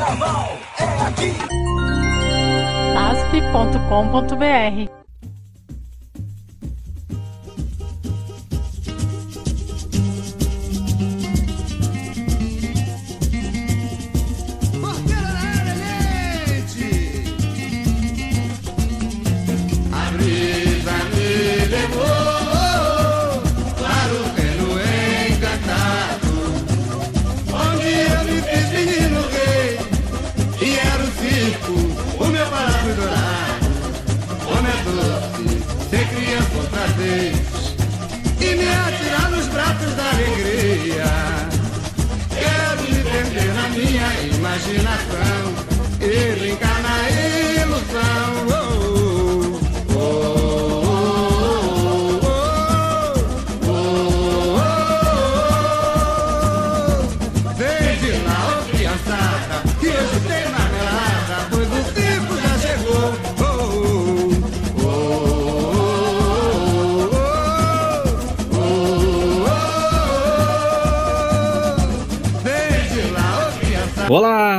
Carnaval é aqui. asp.com.br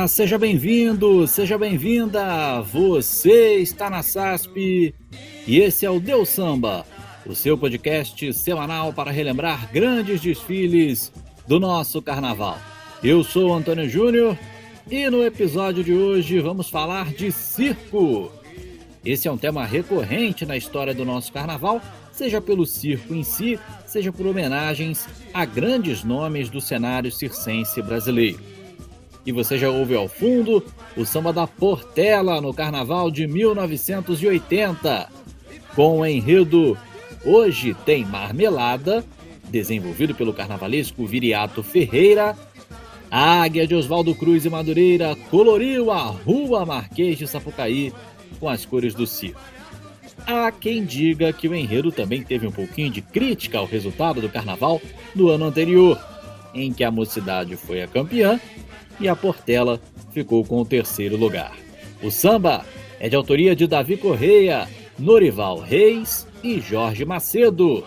Seja bem-vindo, seja bem-vinda. Você está na SASP e esse é o Deus Samba, o seu podcast semanal para relembrar grandes desfiles do nosso carnaval. Eu sou Antônio Júnior e no episódio de hoje vamos falar de circo. Esse é um tema recorrente na história do nosso carnaval, seja pelo circo em si, seja por homenagens a grandes nomes do cenário circense brasileiro. E você já ouve ao fundo o samba da Portela no carnaval de 1980, com o enredo Hoje Tem Marmelada, desenvolvido pelo carnavalesco Viriato Ferreira. A águia de Oswaldo Cruz e Madureira coloriu a Rua Marquês de Sapucaí com as cores do circo. Há quem diga que o enredo também teve um pouquinho de crítica ao resultado do carnaval do ano anterior, em que a mocidade foi a campeã e a Portela ficou com o terceiro lugar. O samba é de autoria de Davi Correia, Norival Reis e Jorge Macedo.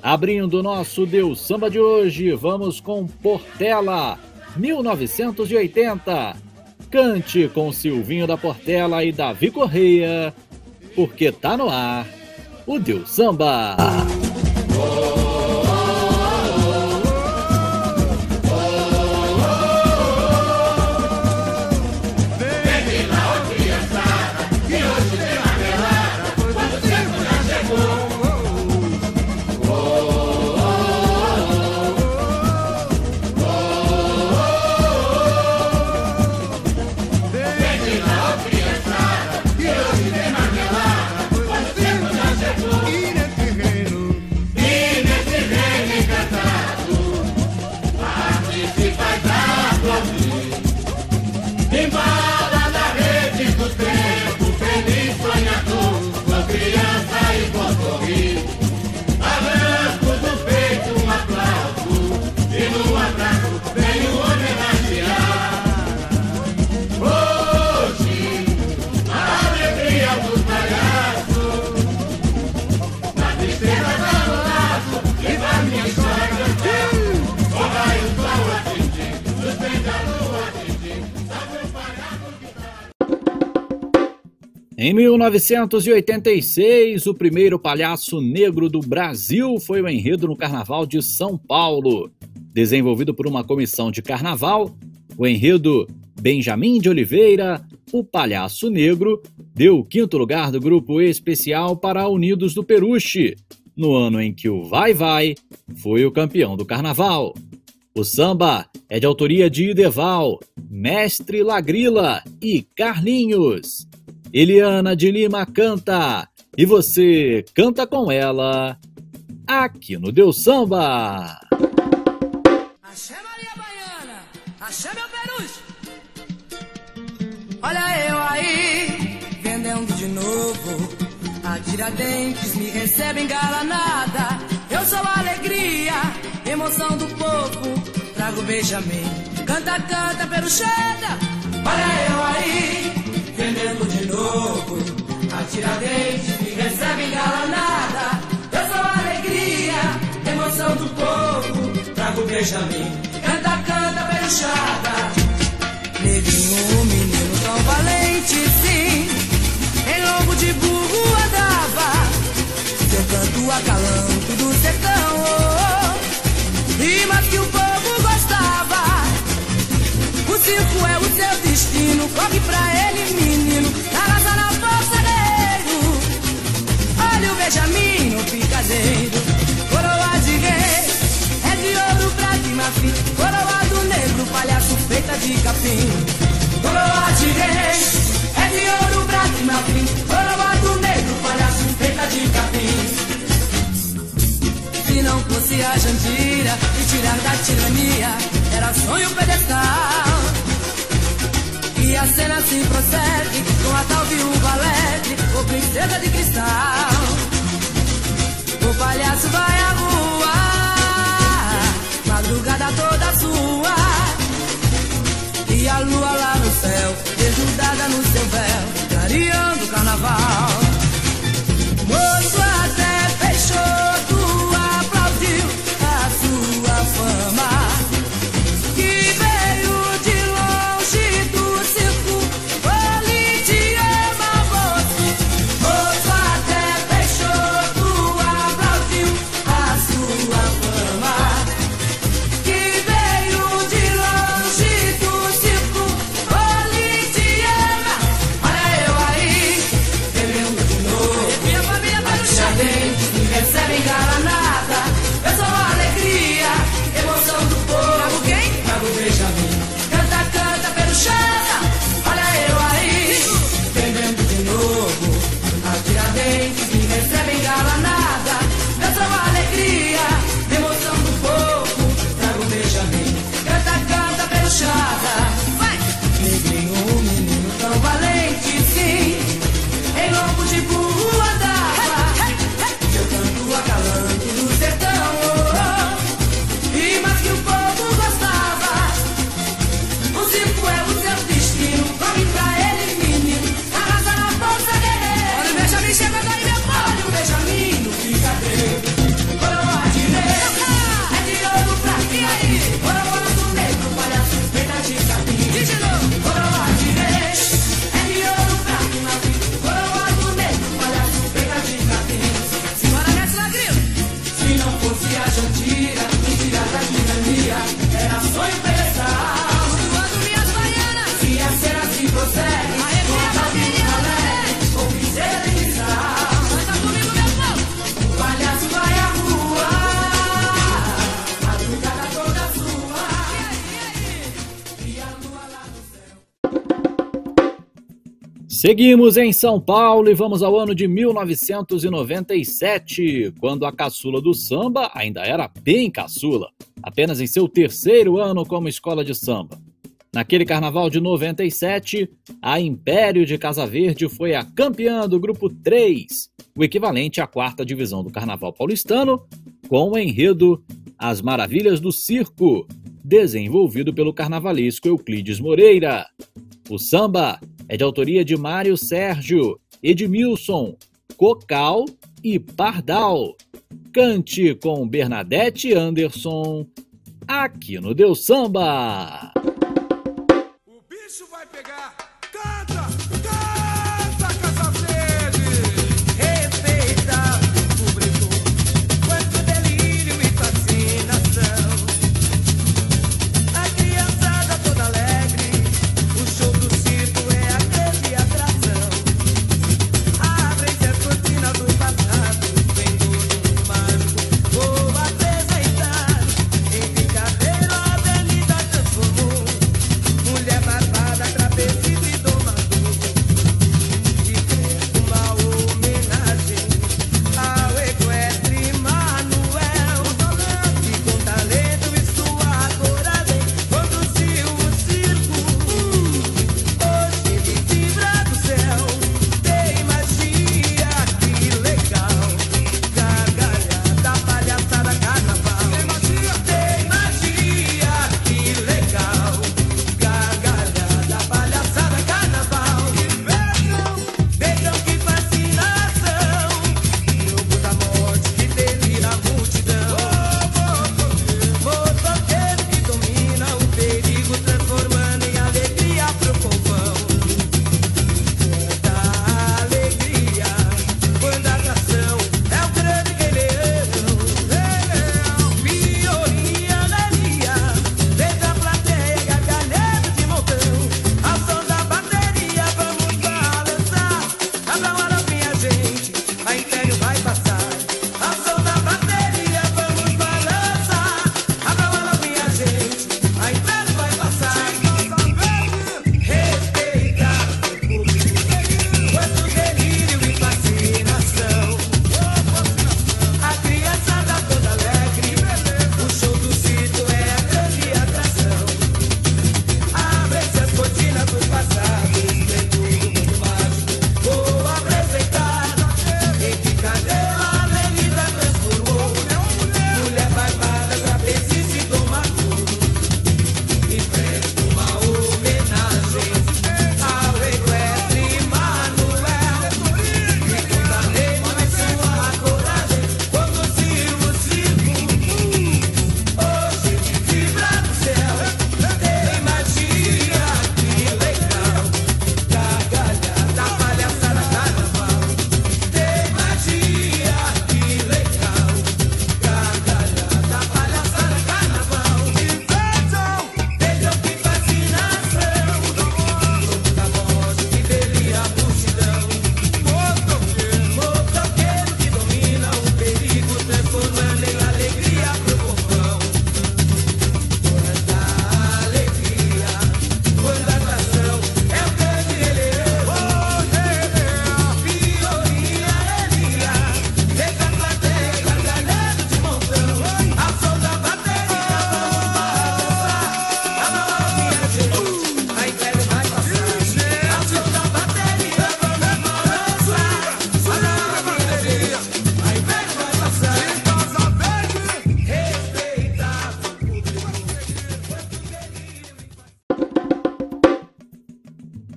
Abrindo nosso Deus Samba de hoje, vamos com Portela, 1980. Cante com Silvinho da Portela e Davi Correia, porque tá no ar o Deus Samba. Em 1986, o primeiro palhaço negro do Brasil foi o enredo no Carnaval de São Paulo. Desenvolvido por uma comissão de carnaval, o enredo Benjamin de Oliveira, o Palhaço Negro, deu o quinto lugar do grupo especial para Unidos do Peruche, no ano em que o Vai Vai foi o campeão do carnaval. O samba é de autoria de Ideval, Mestre Lagrila e Carlinhos. Eliana de Lima canta e você canta com ela aqui no Deus Samba. Axé Maria Baiana, axé meu peruche. Olha eu aí, vendendo de novo. A Tiradentes me recebe engalanada. Eu sou a alegria, emoção do povo. Trago Benjamin, canta, canta, peruchada. Olha eu aí, vendendo de novo. A Tiradentes me recebe engalanada. Eu sou a alegria, emoção do povo. Trago Benjamin, canta, canta, peruchada. Destino. Corre pra ele, menino. Arrasa na força guerreiro. Olha o Benjamin, o picadeiro. Coroa de rei. É de ouro, prata e. Coroa do negro, palhaço feita de capim. Coroa de rei. É de ouro, prata e. Coroa do negro, palhaço feita de capim. Se não fosse a Jandira e tirar da tirania, era sonho pedestal. E a cena se procede com a tal viúva alegre ou princesa de cristal. O palhaço vai à rua, madrugada toda sua. E a lua lá no céu, desnudada no seu véu, clareando o carnaval. Moço Seguimos em São Paulo e vamos ao ano de 1997, quando a caçula do samba ainda era bem caçula, apenas em seu terceiro ano como escola de samba. Naquele carnaval de 97, a Império de Casa Verde foi a campeã do grupo 3, o equivalente à quarta divisão do carnaval paulistano, com o enredo As Maravilhas do Circo, desenvolvido pelo carnavalesco Euclides Moreira. O samba é de autoria de Mário Sérgio, Edmilson, Cocal e Pardal. Cante com Bernadette Anderson, aqui no Deus Samba.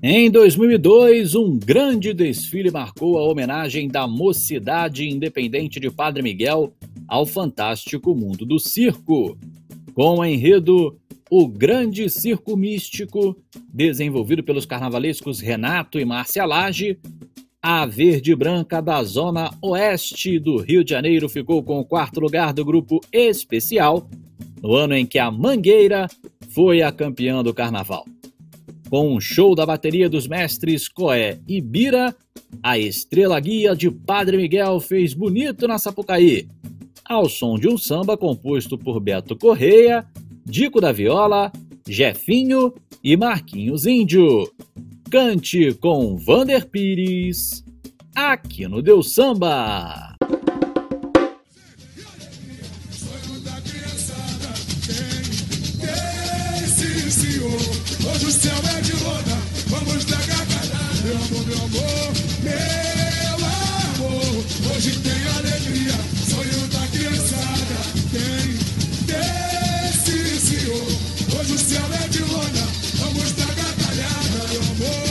Em 2002, um grande desfile marcou a homenagem da Mocidade Independente de Padre Miguel ao fantástico mundo do circo, com o enredo O Grande Circo Místico, desenvolvido pelos carnavalescos Renato e Márcia Lage. A Verde Branca da Zona Oeste do Rio de Janeiro ficou com o quarto lugar do grupo especial, no ano em que a Mangueira foi a campeã do carnaval. Com um show da bateria dos mestres Coé e Bira, a estrela guia de Padre Miguel fez bonito na Sapucaí, ao som de um samba composto por Beto Correia, Dico da Viola, Jefinho e Marquinhos Índio. Cante com Vander Pires, aqui no Deus Samba. Hoje o céu meu amor, hoje tem alegria, sonho da criançada. Tem, sim, senhor, hoje o céu é de lona, vamos dar gargalhada. Meu amor,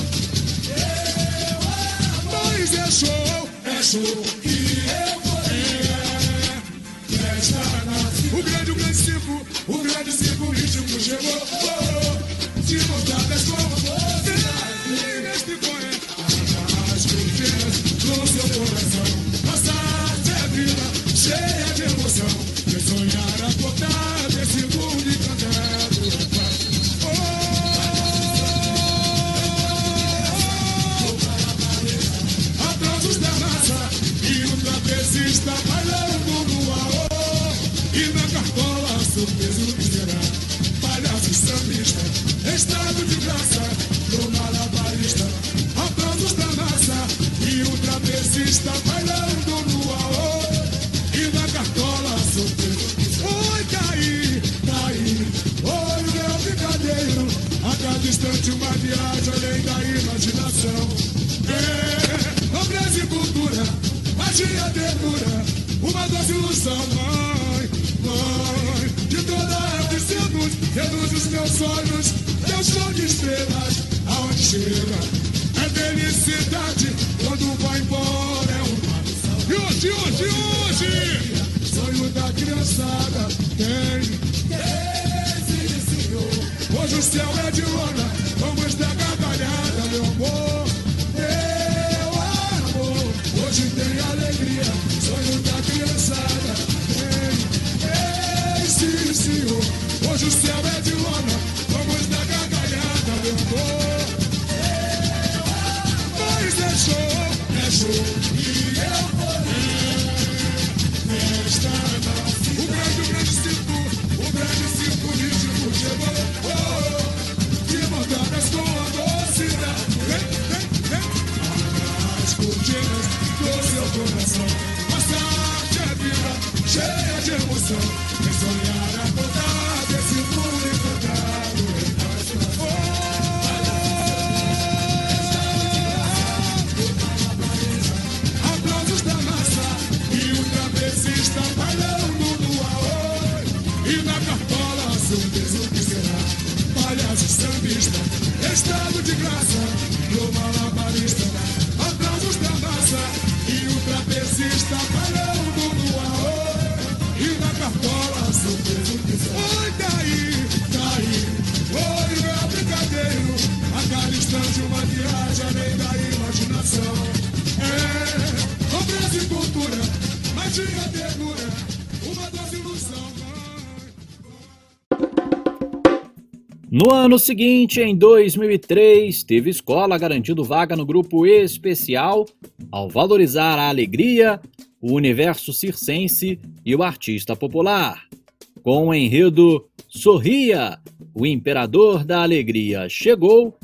meu amor, mas é show, é show que eu vou é, festa na- O grande, o grande circo, o grande circo ritmo chegou. Oh, se montadas com você, coração. Nossa arte vida, cheia de emoção. Quem sonhar acordar desse mundo encantado. Oh, aplausos da massa e o trapezista bailando no aô. E na cartola, surpresa o que será? Palhaço sambista, estado de graça trapezista bailando no aô. E na cartola, surpresa o que será? Oi, tá aí, tá aí. Oi, meu picadeiro. A cada instante uma viagem além da imaginação. É, nobreza e cultura, magia, ternura, uma doce ilusão, mãe, mãe, de toda arte seduz, reduz os meus sonhos, teu show de estrelas, aonde chega, é felicidade, quando vai embora E hoje, hoje, hoje, sonho da criançada, tem, tem, sim, senhor, hoje o céu é de lona, vamos dar gargalhada, meu amor, meu amor, hoje tem alegria, sonho da criançada. Ei, sim, senhor, hoje o céu é surpresa que será? Palhaço sambista, estado No ano seguinte, em 2003, teve escola garantindo vaga no grupo especial ao valorizar a alegria, o universo circense e o artista popular. Com o enredo Sorria, o imperador da alegria chegou,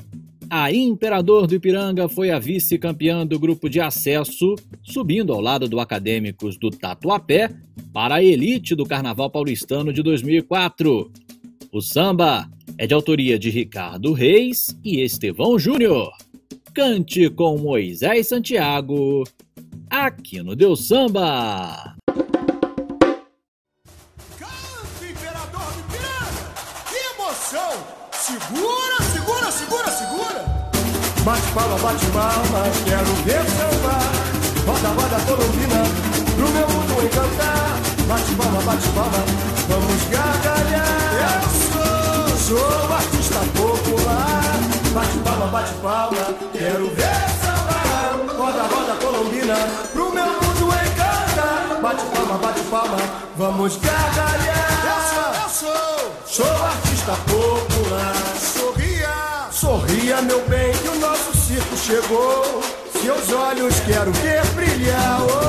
a Imperador do Ipiranga foi a vice-campeã do grupo de acesso, subindo ao lado do Acadêmicos do Tatuapé para a elite do Carnaval Paulistano de 2004. O samba é de autoria de Ricardo Reis e Estevão Júnior. Cante com Moisés Santiago, aqui no Deus Samba. Canta, imperador do Piranga! Que emoção! Segura, segura, segura, segura! Bate palma, bate palma, quero ver sambar. Roda, roda, colombina, pro meu mundo encantar. Bate palma, bate palma, vamos gargalhar. Eu sou, sou artista popular. Bate palma, bate palma, quero ver sambar. Roda, roda, colombina, pro meu mundo encantar. Bate palma, bate palma, vamos gargalhar. Eu sou, eu sou, sou artista popular. Sorria, sorria, meu bem, que o nosso circo chegou. Seus olhos quero ver brilhar. Oh,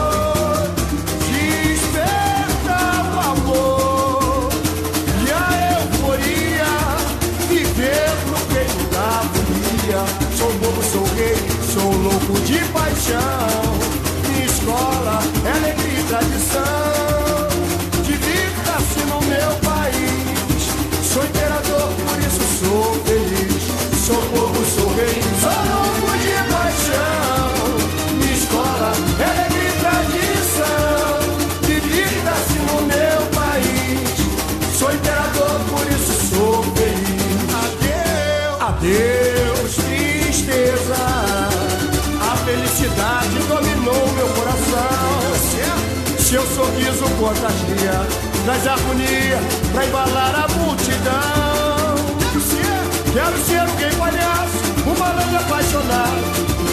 Seu sorriso contagia, traz harmonia pra embalar a multidão. Quero ser, quero ser gay palhaço, um malandro apaixonado,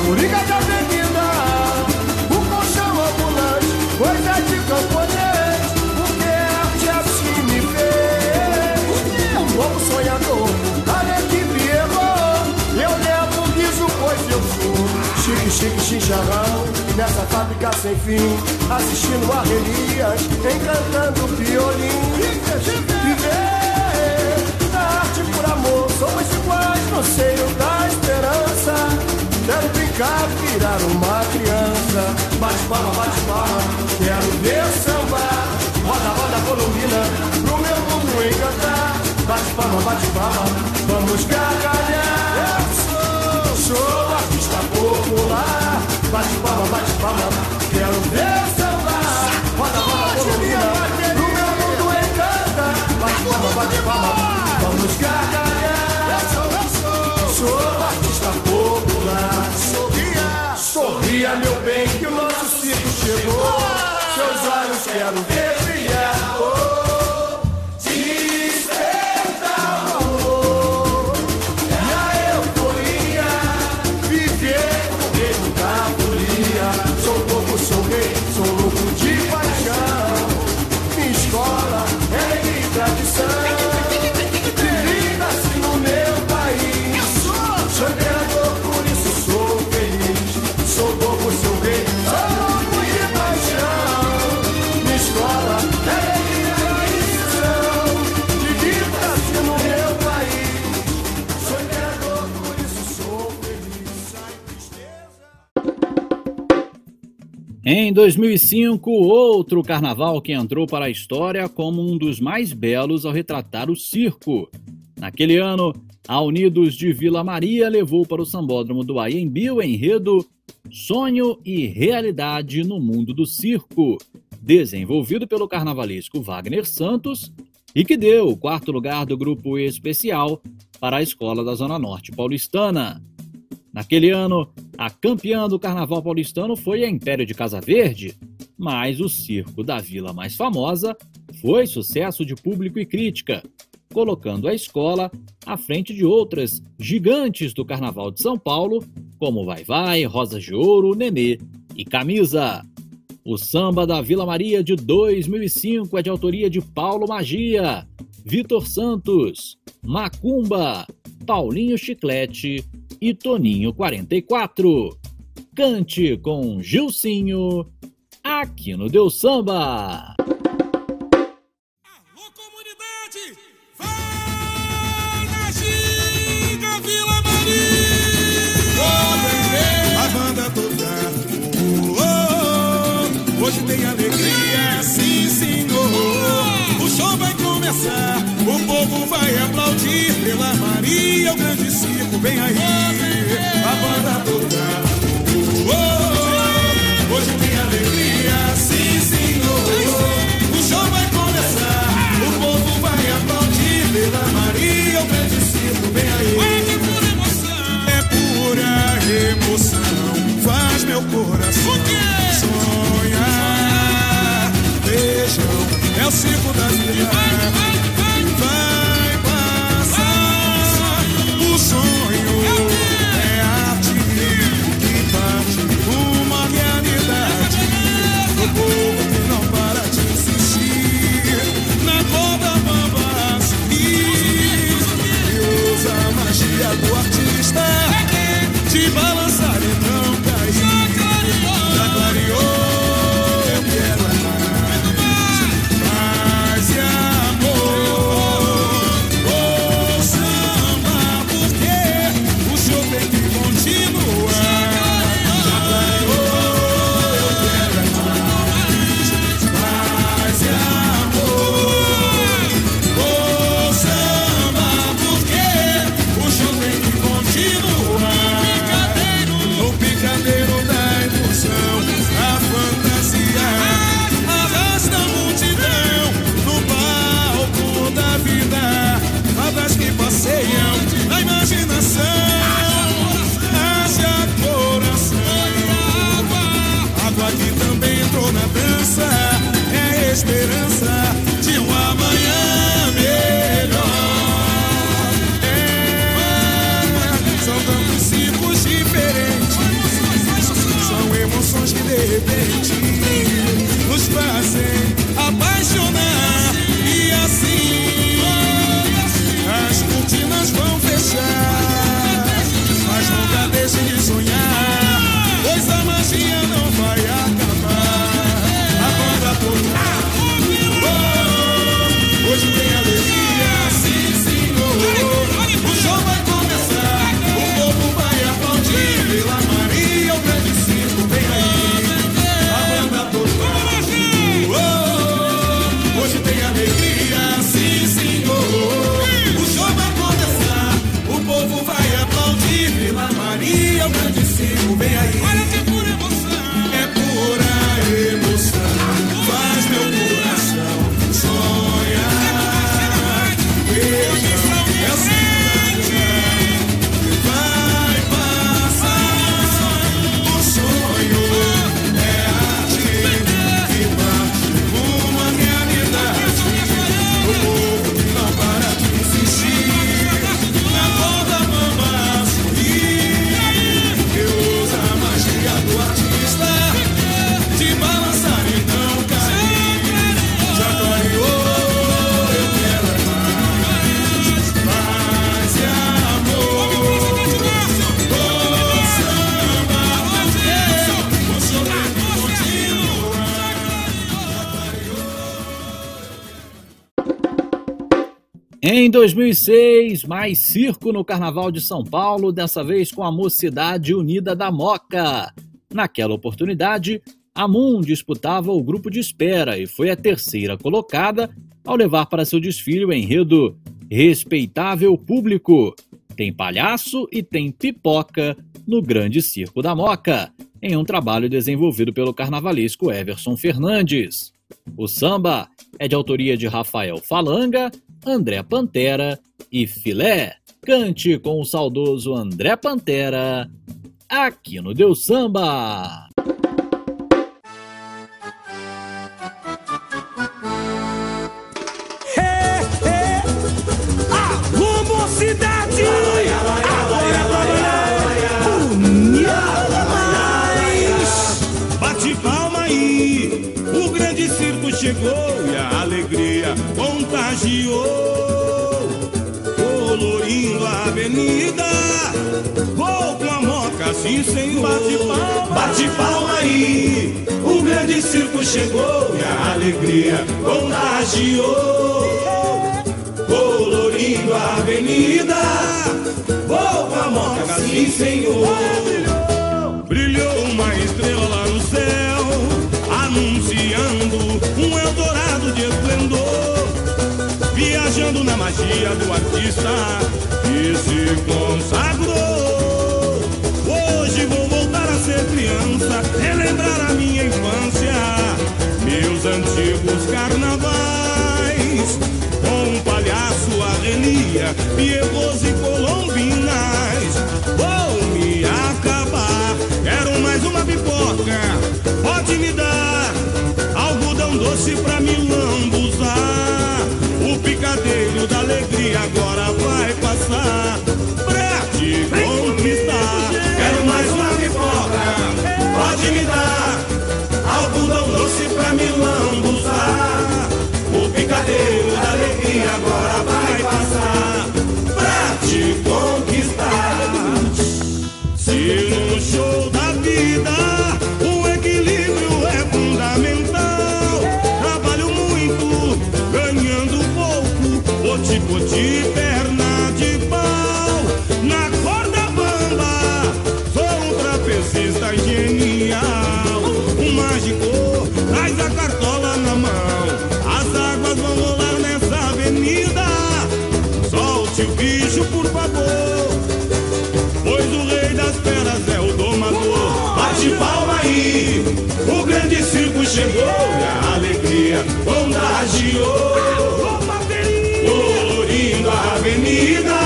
coringa da avenida, um colchão ambulante, coisa de camponês, chique, chincharrão, nessa fábrica sem fim, assistindo a relias, encantando violino. Viver na arte por amor, somos iguais no seio da esperança. Quero brincar, virar uma criança. Bate palma, bate palma, quero ver samba. Roda, roda, colombina, pro meu mundo encantar. Bate palma, bate palma, vamos gargalhar. Bate palma, bate palma, quero ver samba. Roda, roda, colombina, pro meu mundo encanta. Bate palma, bate palma, vamos gargalhar. Eu sou, eu sou, sou artista popular. Sorria, sorria, meu bem, que o nosso circo chegou. Seus olhos quero ver Em 2005, outro carnaval que entrou para a história como um dos mais belos ao retratar o circo. Naquele ano, a Unidos de Vila Maria levou para o Sambódromo do Aiembi o enredo Sonho e Realidade no Mundo do Circo, desenvolvido pelo carnavalesco Wagner Santos e que deu o quarto lugar do grupo especial para a Escola da Zona Norte Paulistana. Naquele ano, a campeã do Carnaval paulistano foi a Império de Casa Verde, mas o circo da vila mais famosa foi sucesso de público e crítica, colocando a escola à frente de outras gigantes do Carnaval de São Paulo, como Vai Vai, Rosa de Ouro, Nenê e Camisa. O samba da Vila Maria de 2005 é de autoria de Paulo Magia, Vitor Santos, Macumba, Paulinho Chiclete e Toninho 44. Cante com Gilcinho, aqui no Deus Samba. Maria. O grande circo vem aí. A banda Em 2006, mais circo no Carnaval de São Paulo, dessa vez com a Mocidade Unida da Moca. Naquela oportunidade, a Moon disputava o grupo de espera e foi a terceira colocada ao levar para seu desfile o enredo Respeitável Público. Tem palhaço e tem pipoca no Grande Circo da Moca, em um trabalho desenvolvido pelo carnavalesco Everson Fernandes. O samba é de autoria de Rafael Falanga, André Pantera e Filé. Cante com o saudoso André Pantera, aqui no Deus Samba. Alô, contagiou, colorindo a avenida. Vou com a moca, sim senhor. Bate palma, bate palma aí, o grande circo chegou e a alegria contagiou, colorindo a avenida. Vou com a moca, sim senhor. Brilhou uma estrela lá no céu, anunciando um Eldorado de esplendor. Viajando na magia do artista. Que se da alegria agora vai passar pra te conquistar. Quero mais uma pipoca, pode me dar algodão doce pra me chegou a alegria contagiou. Colorindo a avenida,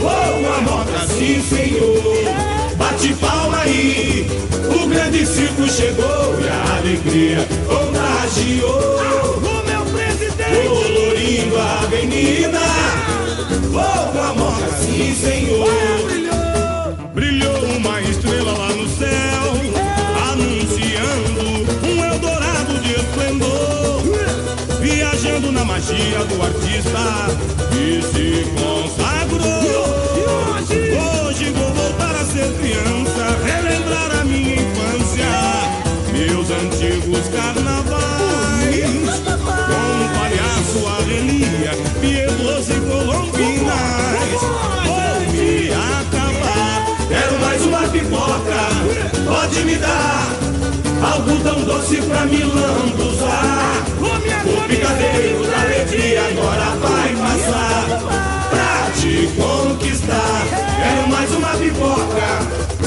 com a moca, sim senhor. Bate palma aí, o grande circo chegou e a alegria contagiou. colorindo a avenida. Com a moca, sim, senhor. Na magia do artista que se consagrou. Hoje vou voltar a ser criança, relembrar a minha infância, meus antigos carnavais. Com um palhaço, a relia, piedos e colombinas. Vou me acabar, quero mais uma pipoca, pode me dar. Algodão doce pra me lambuzar. O picadeiro da alegria agora vai passar pra te conquistar. Quero mais uma pipoca,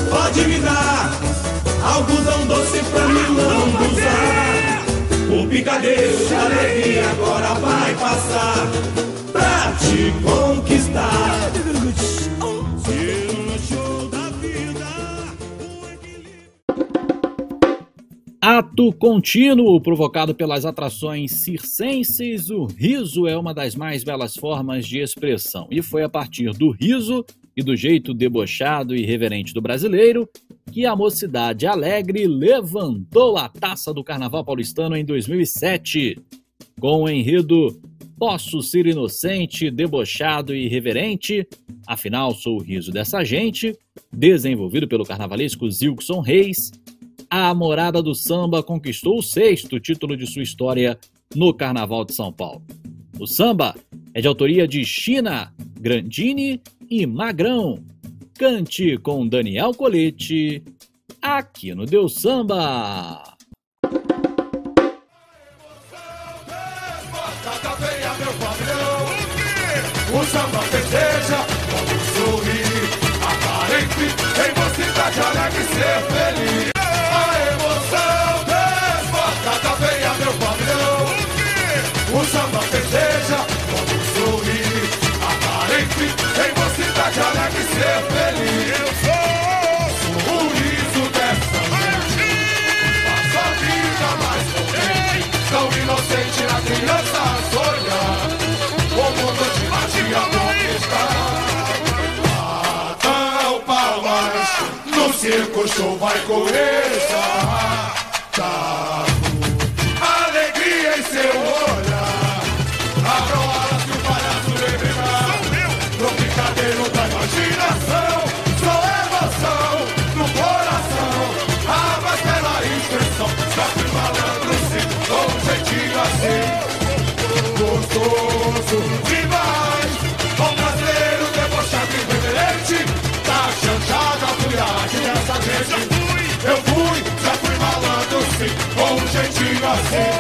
pode me dar. Algodão doce pra me lambuzar. O picadeiro da alegria agora vai passar pra te conquistar. Ato contínuo provocado pelas atrações circenses, o riso é uma das mais belas formas de expressão. E foi a partir do riso e do jeito debochado e reverente do brasileiro que a mocidade alegre levantou a taça do Carnaval Paulistano em 2007. Com o enredo Posso ser inocente, debochado e irreverente, afinal sou o riso dessa gente, desenvolvido pelo carnavalesco Zilkson Reis, a Morada do Samba conquistou o sexto título de sua história no Carnaval de São Paulo. O samba é de autoria de China, Grandini e Magrão. Cante com Daniel Colete, aqui no Deus Samba. O samba festeja, vamos sorrir Aparente, em alegre Show vai começar Yeah.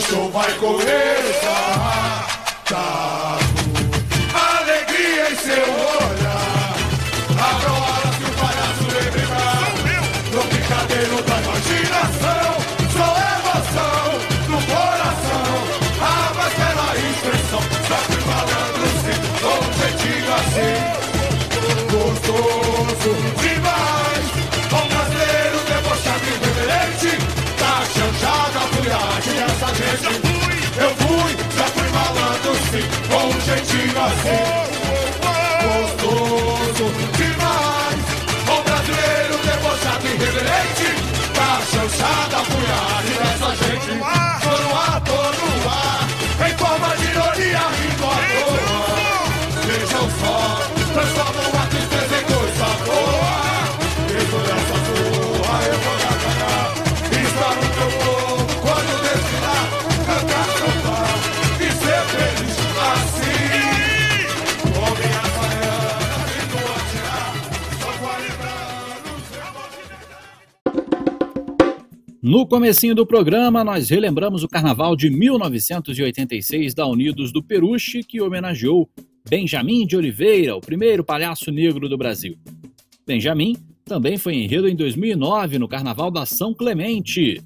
Circo show vai começar. Tá alegria em seu olhar. Abra horas que o palhaço beberá. No picadeiro da imaginação, sou emoção no coração. A mais bela expressão, sempre malandro sim, com um jeitinho assim gostoso Tá chanchada, No comecinho do programa, nós relembramos o carnaval de 1986 da Unidos do Peruche, que homenageou Benjamin de Oliveira, o primeiro palhaço negro do Brasil. Benjamin também foi enredo em 2009 no Carnaval da São Clemente,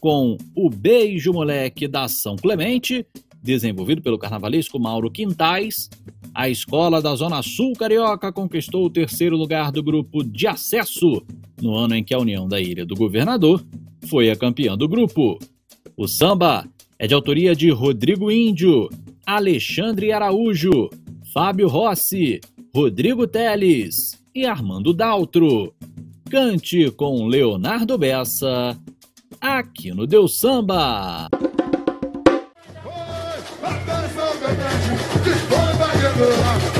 com O Beijo Moleque da São Clemente, desenvolvido pelo carnavalesco Mauro Quintais. A escola da Zona Sul Carioca conquistou o terceiro lugar do grupo de acesso, no ano em que a União da Ilha do Governador foi a campeã do grupo. O samba é de autoria de Rodrigo Índio, Alexandre Araújo, Fábio Rossi, Rodrigo Teles e Armando Daltro. Cante com Leonardo Bessa, aqui no Deus Samba. Good.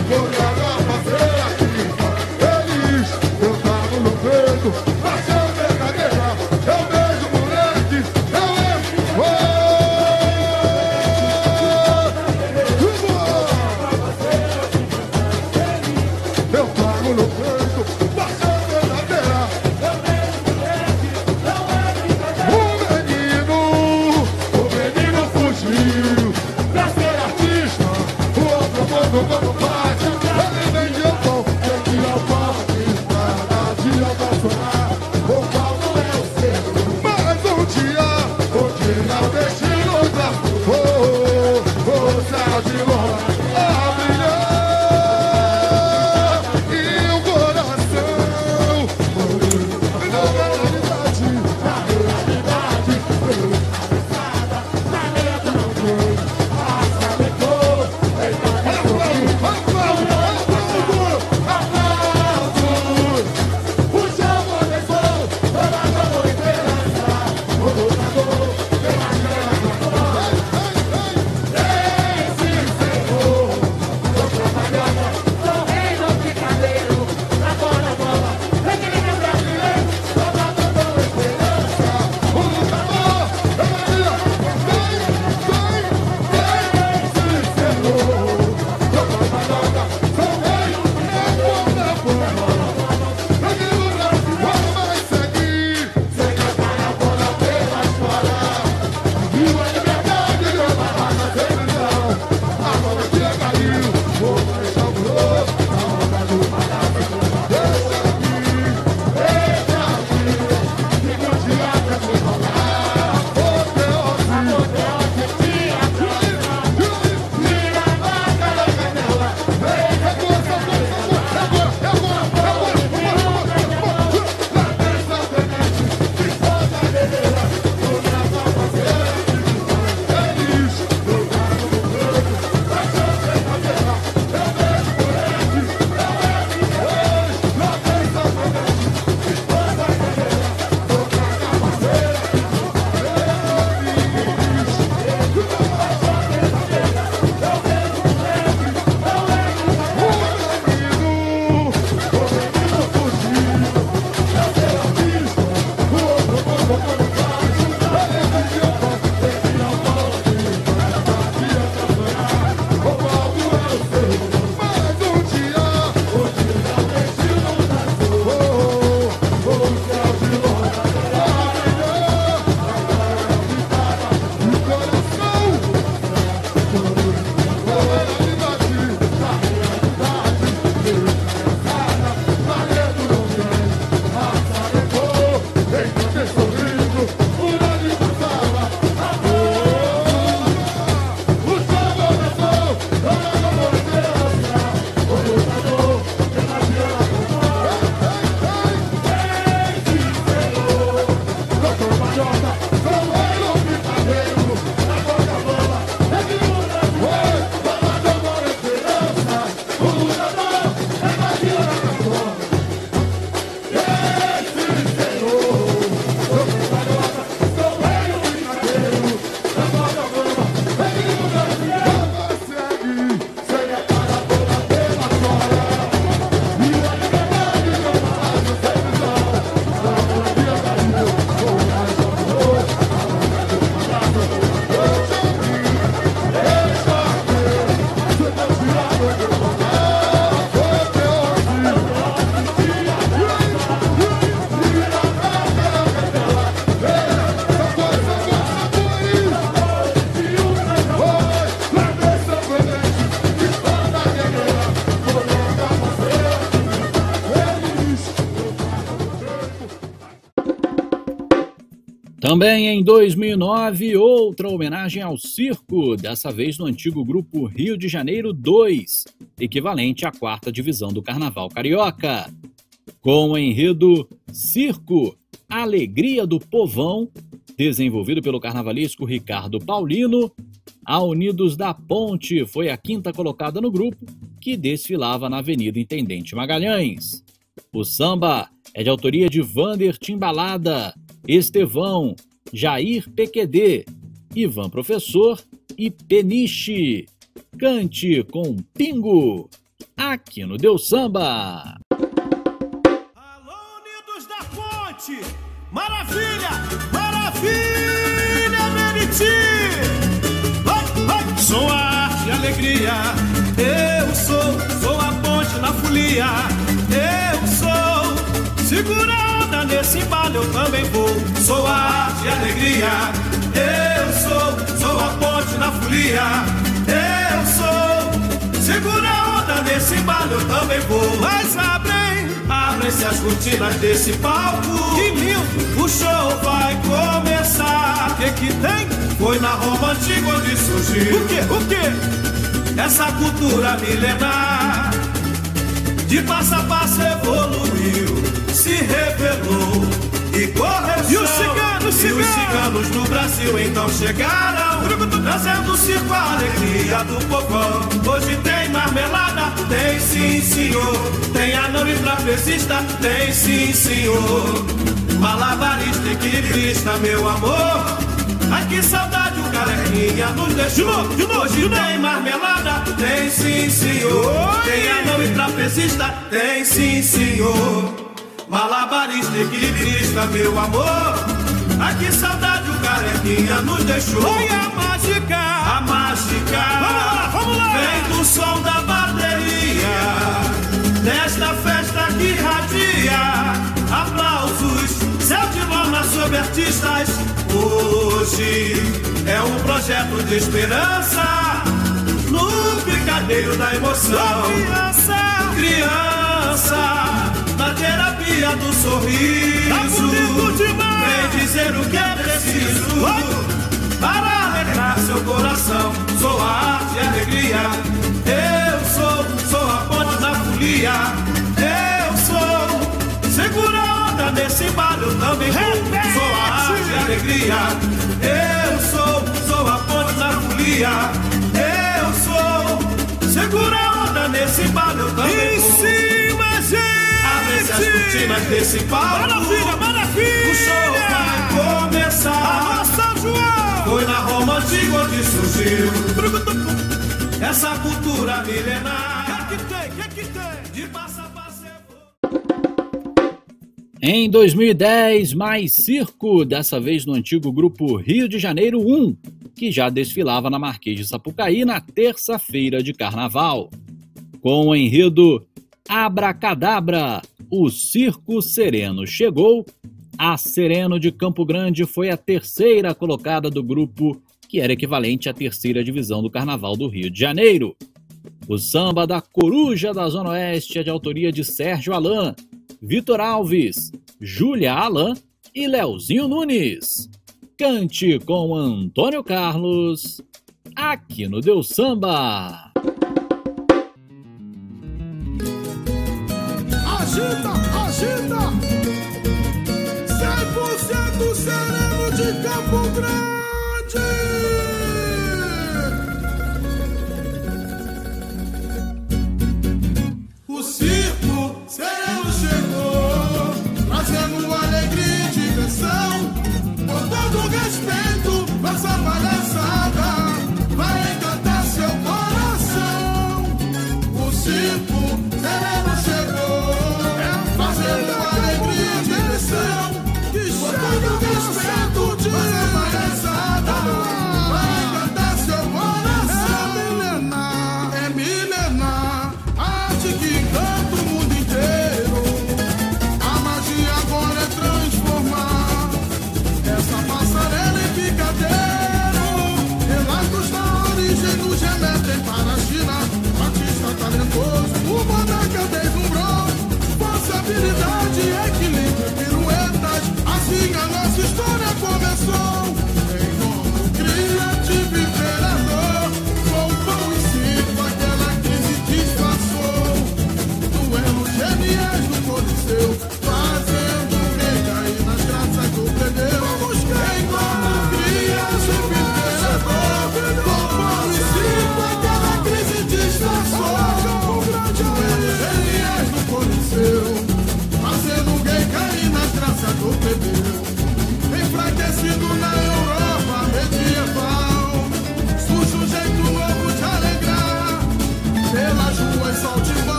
Também em 2009, outra homenagem ao circo, dessa vez no antigo grupo Rio de Janeiro 2, equivalente à quarta divisão do Carnaval Carioca. Com o enredo Circo, Alegria do Povão, desenvolvido pelo carnavalesco Ricardo Paulino, a Unidos da Ponte foi a quinta colocada no grupo, que desfilava na Avenida Intendente Magalhães. O samba é de autoria de Vander Timbalada, Estevão, Jair PQD, Ivan Professor e Peniche. Cante com Pingo, aqui no Deus Samba. Alô, Unidos da Ponte! Maravilha! Maravilha, Meriti! Vai, vai! Sou a arte e alegria, eu sou, sou a ponte na folia, eu sou. Segura nesse embalo, eu também vou. Sou a arte e alegria, eu sou, sou a ponte na folia, eu sou. Segura a onda nesse embalo, eu também vou. Mas abrem, abrem-se as cortinas desse palco. Que lindo! O show vai começar. O que que tem? Foi na Roma antiga onde surgiu. O quê? O quê? Essa cultura milenar. De passo a passo evoluiu, se revelou e correu. E os ciganos, e os ciganos? ciganos no Brasil então chegaram, trazendo circo a alegria do povão. Hoje tem marmelada, tem sim senhor. Tem anão e trapezista, tem sim senhor. Malabarista, equilibrista, meu amor. Ai que saudade o carequinha nos deixou. De novo, Hoje tem marmelada, tem sim senhor. Tem anão e trapezista, tem sim senhor. Malabarista, equilibrista, meu amor. Ai que saudade o carequinha nos deixou. Oi, a mágica! A mágica Vamos lá, vamos lá! vem do som da bateria. Nesta artistas. Hoje é um projeto de esperança no picadeiro da emoção. Criança! Criança, na terapia do sorriso. Tá demais! Vem dizer o que é preciso para alegrar seu coração. Sou a arte e a alegria. Eu sou, sou a ponte da folia. Eu sou, segura a onda nesse embalo, eu também. Repete! Sou a arte e alegria. Eu sou, sou a ponte da folia. Eu sou, segura a onda nesse embalo, eu também Em vou. cima, Abre-se as cortinas gente! desse palco. Maravilha, maravilha! O show vai começar. Alô, São João! Foi na Roma antiga onde surgiu essa cultura milenar. O que tem? O que tem? Em 2010, mais circo, dessa vez no antigo grupo Rio de Janeiro 1, que já desfilava na Marquês de Sapucaí na terça-feira de carnaval. Com o enredo Abracadabra, o Circo Sereno chegou. A Sereno de Campo Grande foi a terceira colocada do grupo, que era equivalente à terceira divisão do Carnaval do Rio de Janeiro. O samba da Coruja da Zona Oeste é de autoria de Sérgio Alain, Vitor Alves, Júlia Alain e Leozinho Nunes. Cante com Antônio Carlos, aqui no Deus Samba. Agita!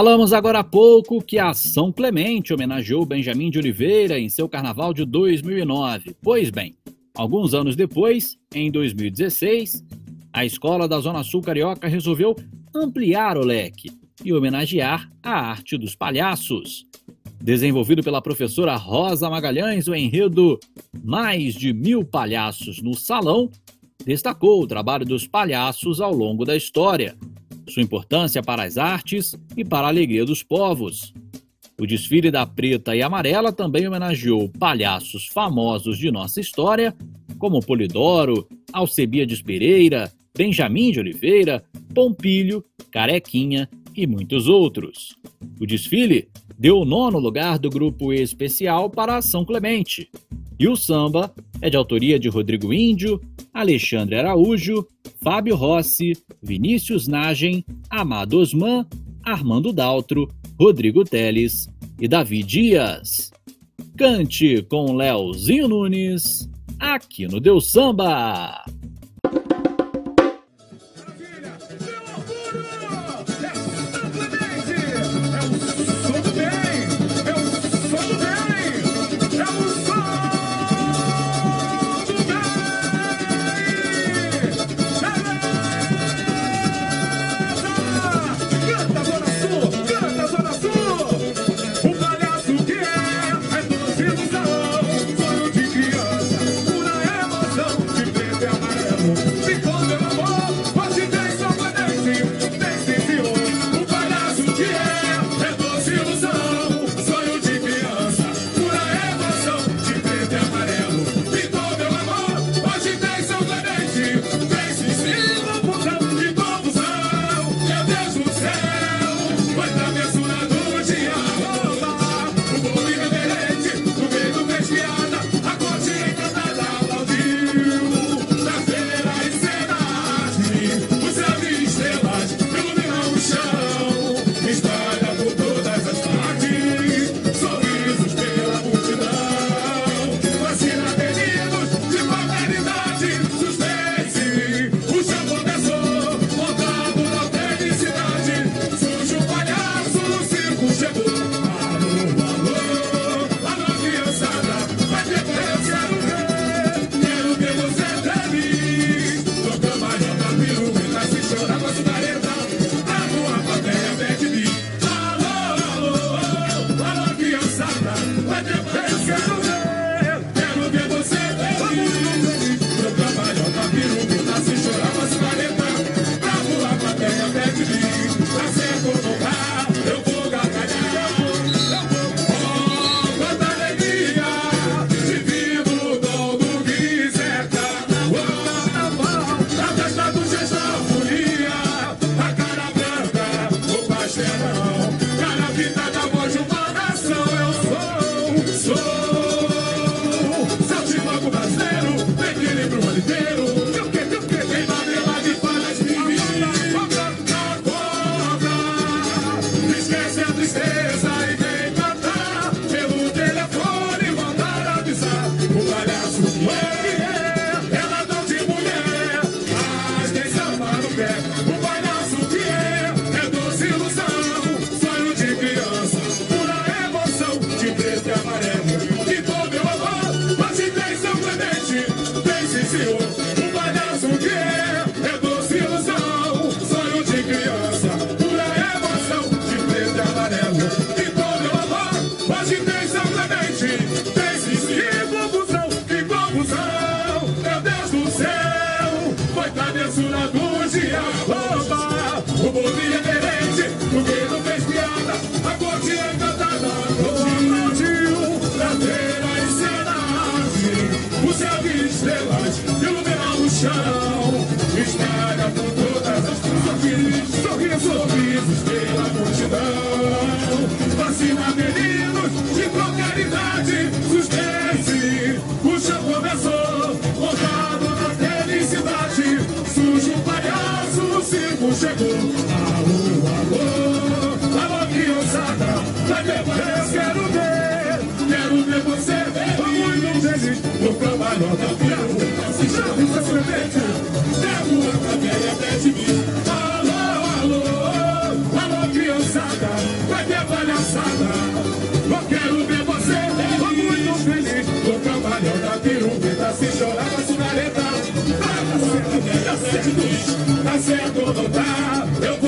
Falamos agora há pouco que a São Clemente homenageou Benjamin de Oliveira em seu carnaval de 2009. Pois bem, alguns anos depois, em 2016, a escola da Zona Sul Carioca resolveu ampliar o leque e homenagear a arte dos palhaços. Desenvolvido pela professora Rosa Magalhães, o enredo Mais de Mil Palhaços no Salão destacou o trabalho dos palhaços ao longo da história, sua importância para as artes e para a alegria dos povos. O desfile da Preta e Amarela também homenageou palhaços famosos de nossa história, como Polidoro, Alcebiades Pereira, Benjamin de Oliveira, Pompílio, Carequinha e muitos outros. O desfile deu o nono lugar do grupo especial para São Clemente. E o samba é de autoria de Rodrigo Índio, Alexandre Araújo, Fábio Rossi, Vinícius Nagem, Amado Osman, Armando Daltro, Rodrigo Teles e Davi Dias. Cante com Leozinho Nunes, aqui no Deus Samba. Shut up. se chorar pra se ah, Tá certo, tá certo, tá certo, não tá. Eu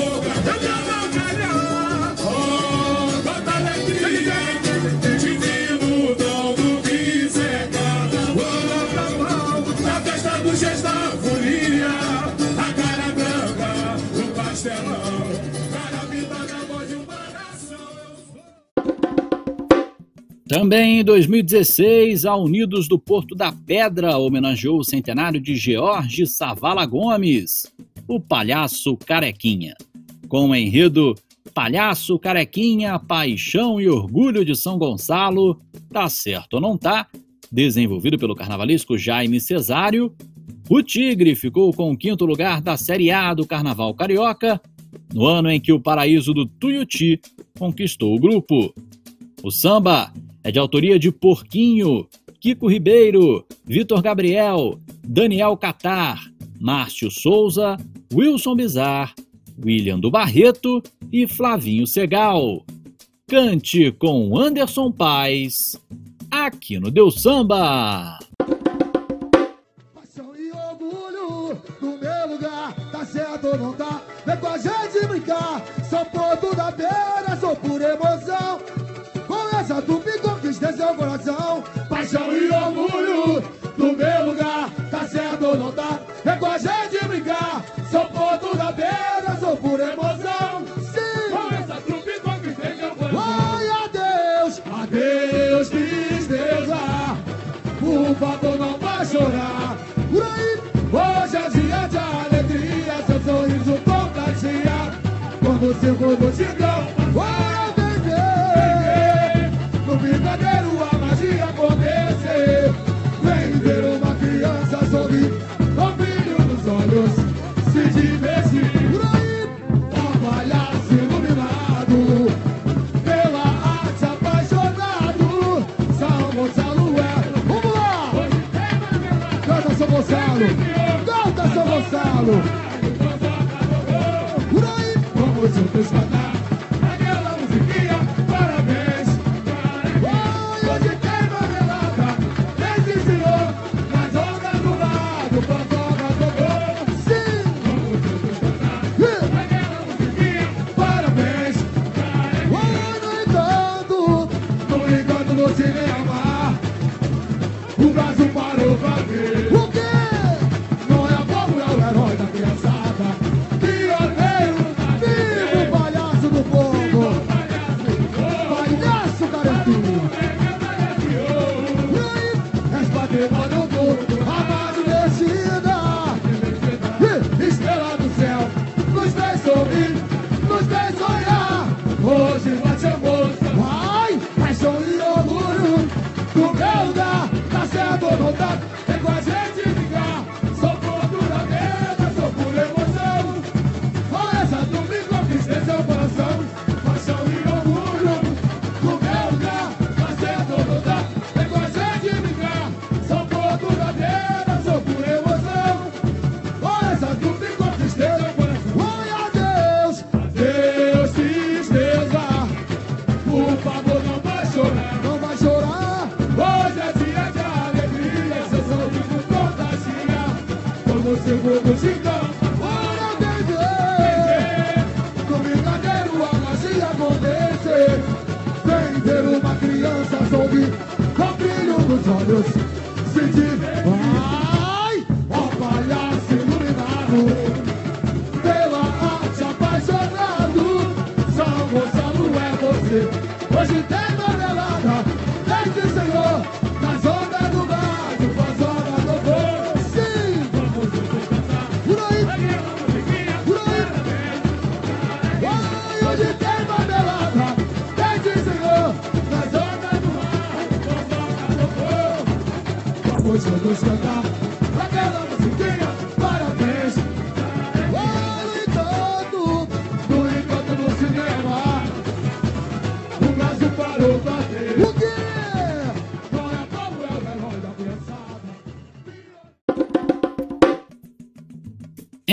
Também em 2016, a Unidos do Porto da Pedra homenageou o centenário de George Savala Gomes, o Palhaço Carequinha. Com o enredo Palhaço Carequinha, Paixão e Orgulho de São Gonçalo, Tá Certo ou Não Tá, desenvolvido pelo carnavalesco Jaime Cesário, o Tigre ficou com o quinto lugar da Série A do Carnaval Carioca, no ano em que o Paraíso do Tuiuti conquistou o grupo. O samba é de autoria de Porquinho, Kiko Ribeiro, Vitor Gabriel, Daniel Catar, Márcio Souza, Wilson Bizar, William do Barreto e Flavinho Segal. Cante com Anderson Paz, aqui no Deu Samba. Paixão e orgulho no meu lugar, tá certo ou não tá? Vem com a gente brincar, só povo da terra. não faltou não vai chorar. Por aí, hoje é dia de alegria, seu sorriso contagia. Quando seu corpo te dá, vai beber. No brigadeiro a magia Halo. Hurra! Como se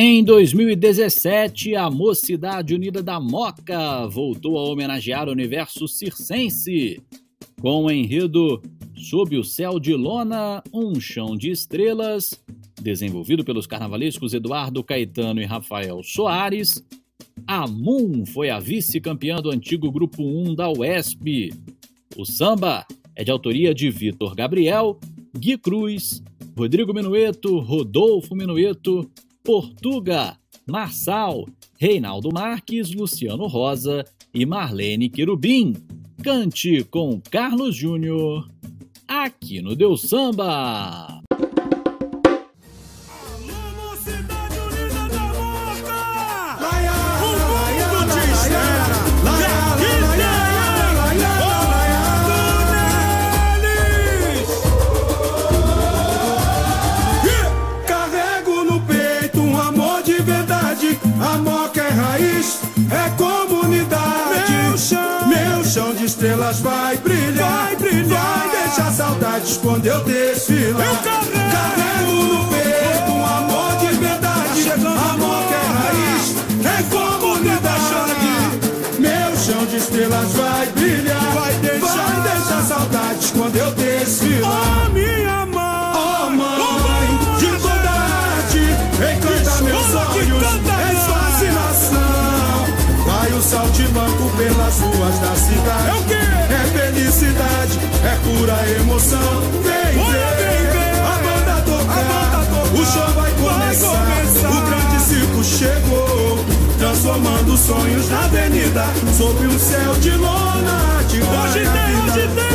Em 2017, a Mocidade Unida da Moca voltou a homenagear o universo circense com o enredo Sob o Céu de Lona, Um Chão de Estrelas, desenvolvido pelos carnavalescos Eduardo Caetano e Rafael Soares. A Moon foi a vice-campeã do antigo Grupo 1 da UESP. O samba é de autoria de Vitor Gabriel, Gui Cruz, Rodrigo Minueto, Rodolfo Minueto, Portuga, Marçal, Reinaldo Marques, Luciano Rosa e Marlene Querubim. Cante com Carlos Júnior, aqui no Deus Samba. Estrelas vai brilhar. Vai brilhar. Vai deixar saudades quando eu desfilar. Eu carrego, carrego no peito um amor de verdade. Amor que é raiz, é comunidade. Meu chão de estrelas vai brilhar. Vai deixar, vai deixar saudades quando eu desfilar. Oh, o saltimbanco pelas ruas da cidade. É o quê? É felicidade, é pura emoção. Vem ver, a banda tocar, o show vai começar. O grande circo chegou, transformando sonhos na avenida, sob um céu de lona. De hoje tem, hoje tem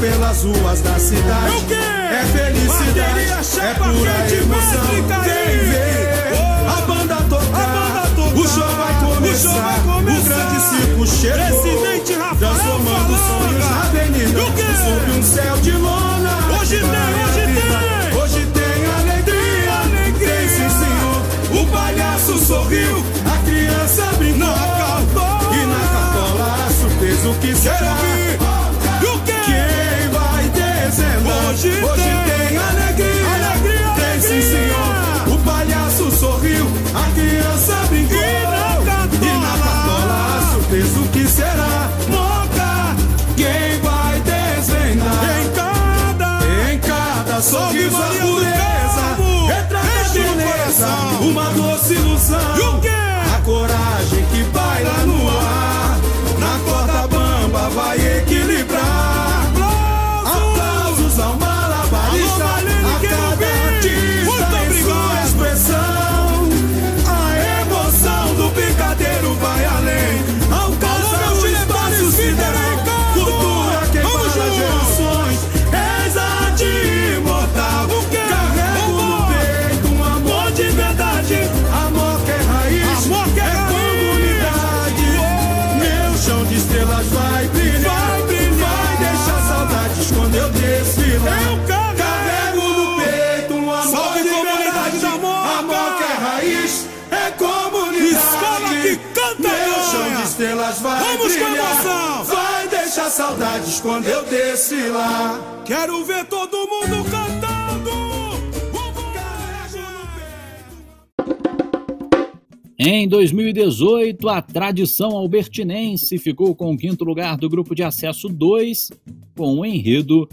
pelas ruas da cidade. É felicidade, é pura emoção. Vem ver a banda tocar. O show vai começar. O grande circo chegou. Transformando sonhos na avenida. Sob um céu de lona. Sorriso, a pureza, retrata a beleza, uma doce ilusão. E o quê? A coragem que baila no ar, saudades quando eu desfilar. Quero ver todo mundo cantando. Em 2018, a tradição albertinense ficou com o quinto lugar do grupo de acesso 2, com o enredo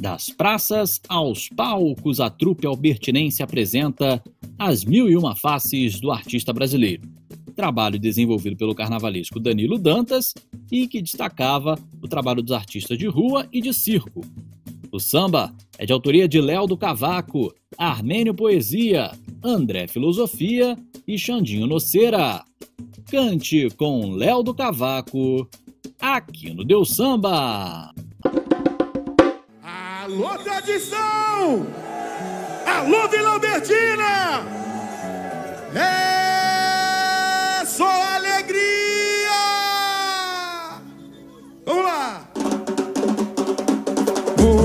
Das praças aos palcos, a trupe albertinense apresenta As Mil e Uma Faces do Artista Brasileiro. Trabalho desenvolvido pelo carnavalesco Danilo Dantas e que destacava o trabalho dos artistas de rua e de circo. O samba é de autoria de Léo do Cavaco, Armênio Poesia, André Filosofia e Xandinho Noceira. Cante com Léo do Cavaco, aqui no Deu Samba. Alô, tradição! Alô, Vila Albertina! É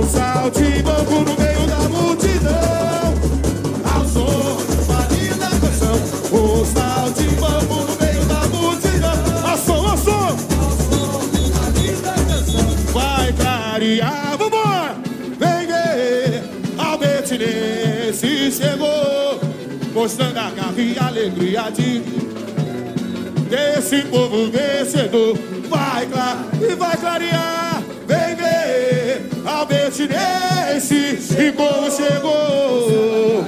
Um saltimbanco no meio da multidão Ao som de uma linda canção Um saltimbanco no meio da multidão Ao som, ao som! vai clarear. Vambora! Vem ver, Albertinense chegou, mostrando a garra e alegria de desse povo vencedor. Vai clarear e vai clarear. Albertinense e como chegou.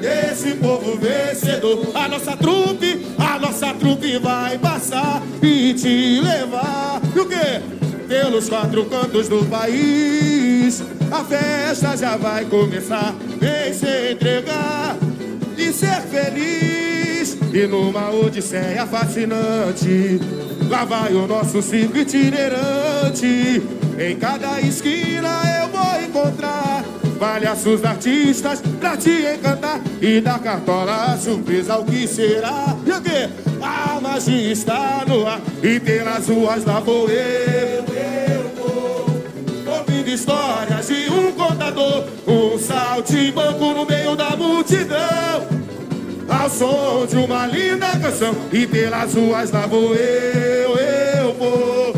Esse povo vencedor, a nossa trupe, a nossa trupe vai passar e te levar. E o quê? Pelos quatro cantos do país, a festa já vai começar. Vem se entregar e ser feliz. E numa odisseia fascinante, lá vai o nosso circo itinerante. Em cada esquina eu vou encontrar palhaços artistas pra te encantar e dar cartola surpresa o que será. E o quê? A magia está no ar e pelas ruas lá vou eu, ouvindo histórias de um contador, um saltimbanco no meio da multidão. Ao som de uma linda canção E pelas ruas lá vou eu, eu vou.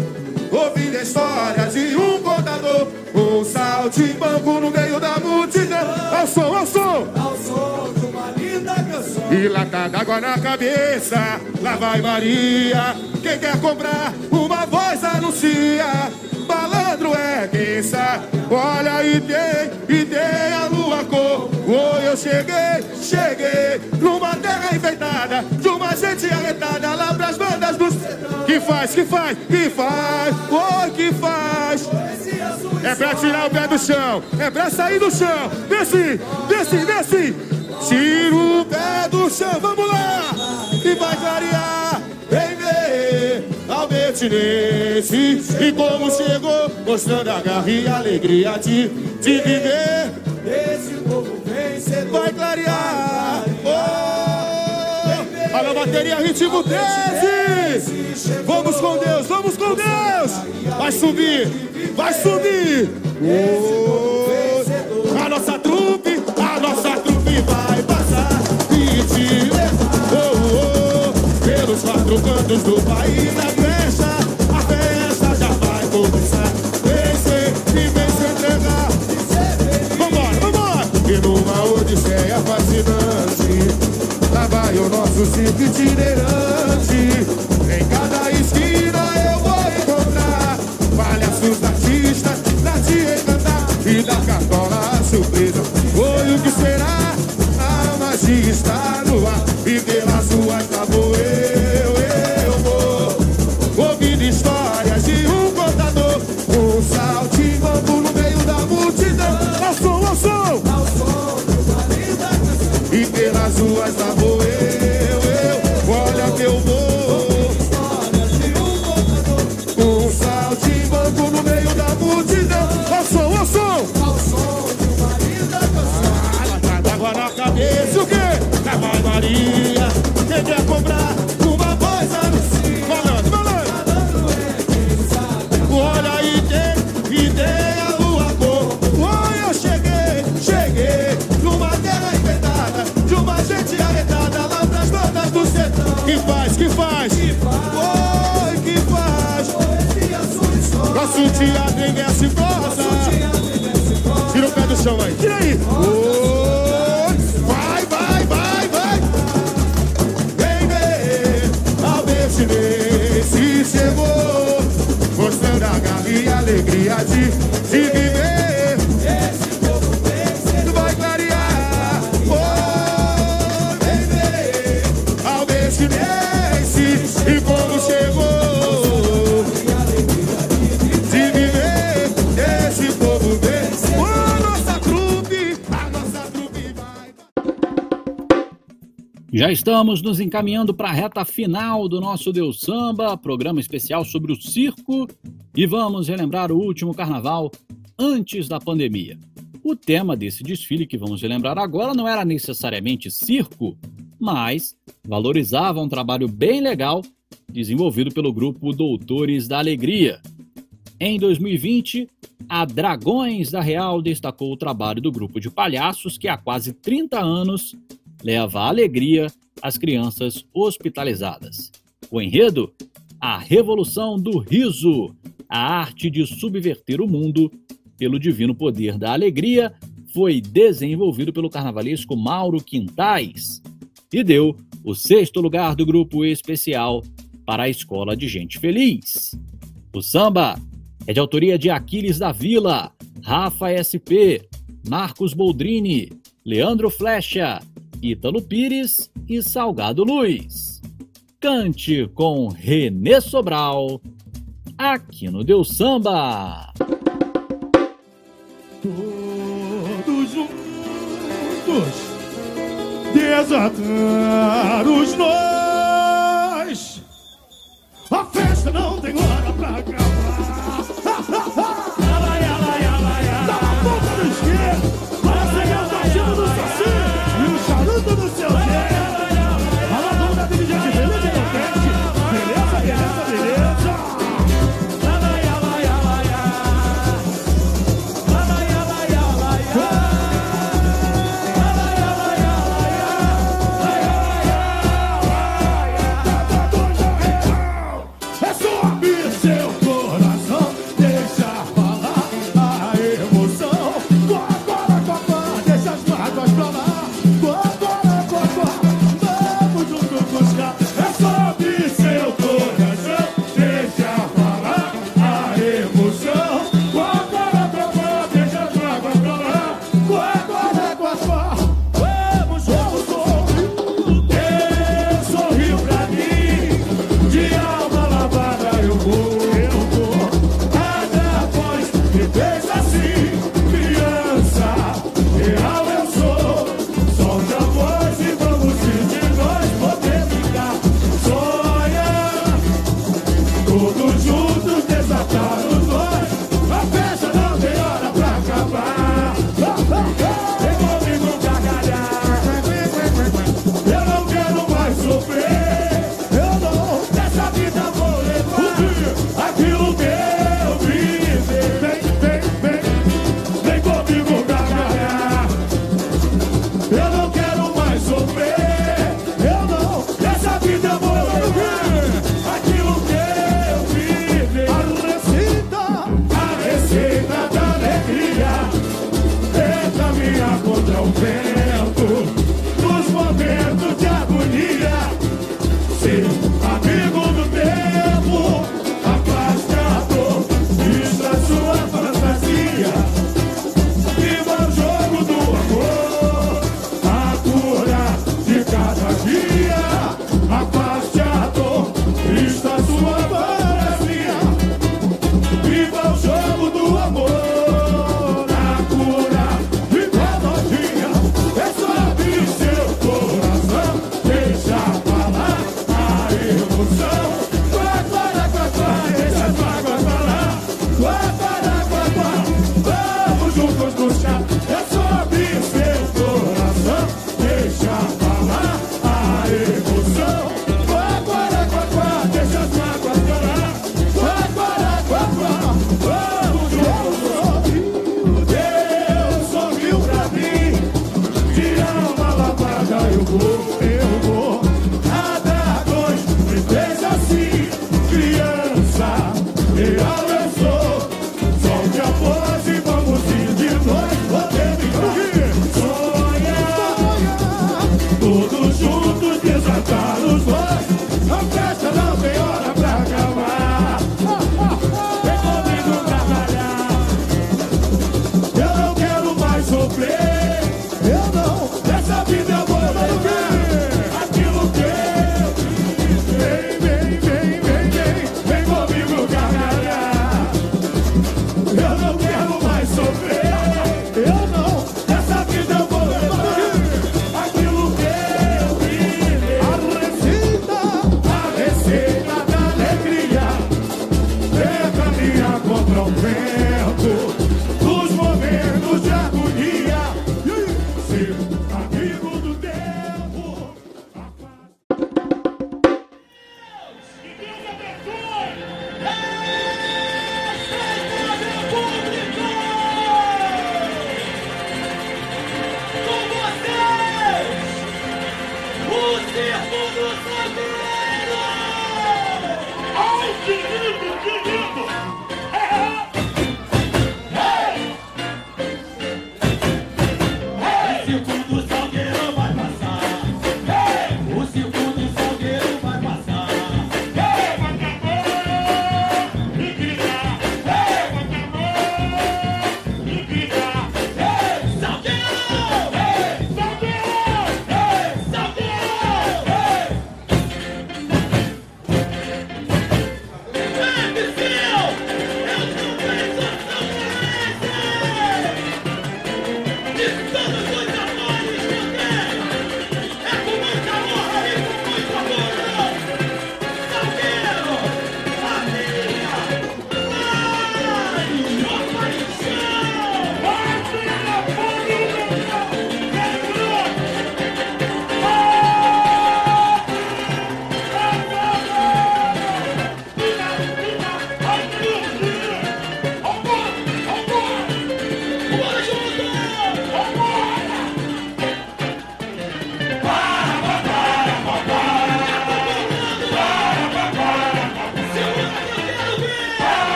Ouvindo histórias de um contador Um saltimbanco no meio da multidão. Ao som, ao som. Ao som de uma linda canção. E lata d'água na cabeça. Lá vai Maria. Quem quer comprar? Uma voz anuncia. Balandro é quem sabe Olha e tem, e tem a lua cor. Oi, eu cheguei, cheguei. Numa terra enfeitada De uma gente arretada. Lá pras bandas dos Que faz, que faz, que faz. Oi, que faz. É pra tirar o pé do chão. É pra sair do chão. Desce, desce, desce. Tira o pé do chão, vamos lá. E vai clarear. Vem ver. Albertinense E como chegou Mostrando a garra e a alegria de, de viver. Esse povo vencedor. Vai clarear! Alô, bateria ritmo 13 Vamos com Deus, vamos com Deus. Vai subir, vai subir. Oh! A nossa trupe, a nossa trupe vai passar. Levar oh, oh, Pelos quatro cantos do país A festa, a festa já vai começar. Vem ser e vem se entregar. Vambora, vambora! E numa odisseia fascinante Lá vai o nosso circo itinerante Já estamos nos encaminhando para a reta final do nosso Deus Samba, programa especial sobre o circo, e vamos relembrar o último carnaval antes da pandemia. O tema desse desfile que vamos relembrar agora não era necessariamente circo, mas valorizava um trabalho bem legal desenvolvido pelo grupo Doutores da Alegria. Em 2020, a Dragões da Real destacou o trabalho do grupo de palhaços que há quase 30 anos leva alegria às crianças hospitalizadas. O enredo? A Revolução do Riso, a arte de subverter o mundo pelo divino poder da alegria, foi desenvolvido pelo carnavalesco Mauro Quintais e deu o sexto lugar do grupo especial para a Escola de Gente Feliz. O samba é de autoria de Aquiles da Vila, Rafa SP, Marcos Boldrini, Leandro Flecha, Ítalo Pires e Salgado Luz. Cante com Renê Sobral, aqui no Deus Samba. Todos juntos desatar os nós. A festa não tem hora pra acabar.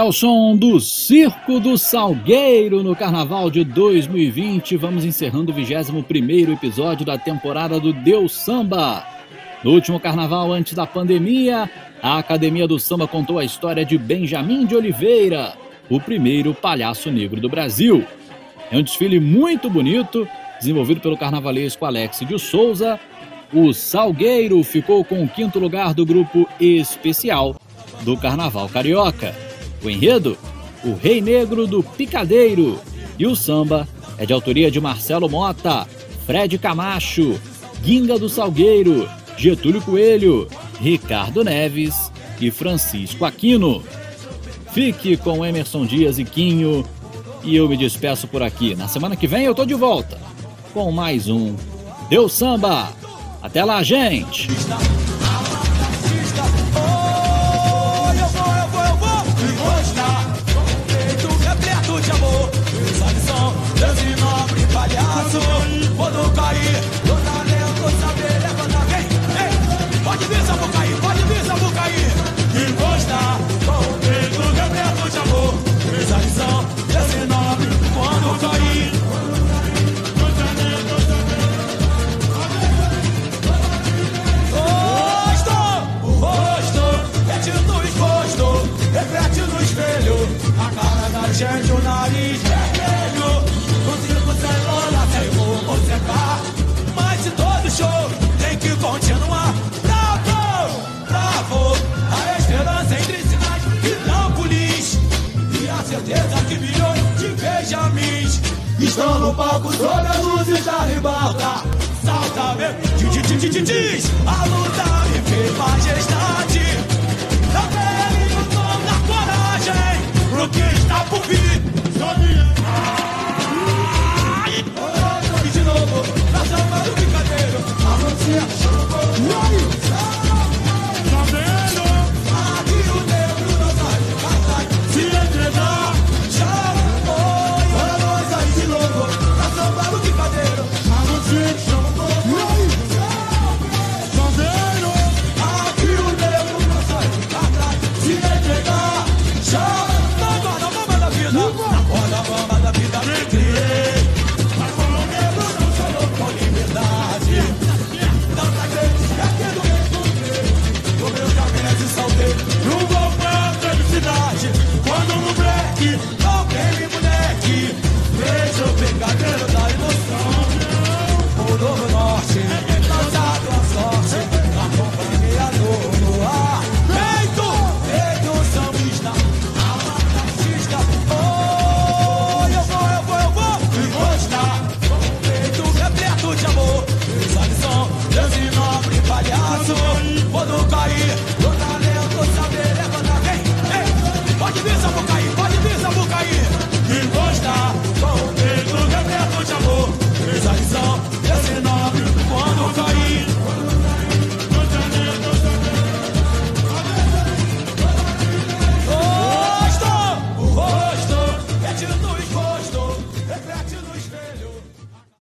ao som do Circo do Salgueiro no Carnaval de 2020, vamos encerrando o 21º episódio da temporada do Deus Samba. No último carnaval antes da pandemia, a Academia do Samba contou a história de Benjamin de Oliveira, o primeiro palhaço negro do Brasil. É um desfile muito bonito, desenvolvido pelo carnavalesco Alex de Souza. O Salgueiro ficou com o quinto lugar do grupo especial do Carnaval Carioca. O enredo? O Rei Negro do Picadeiro. E o samba é de autoria de Marcelo Mota, Fred Camacho, Guinga do Salgueiro, Getúlio Coelho, Ricardo Neves e Francisco Aquino. Fique com Emerson Dias e Quinho. E eu me despeço por aqui. Na semana que vem eu tô de volta com mais um Deus Samba. Até lá, gente! Palhaço Quando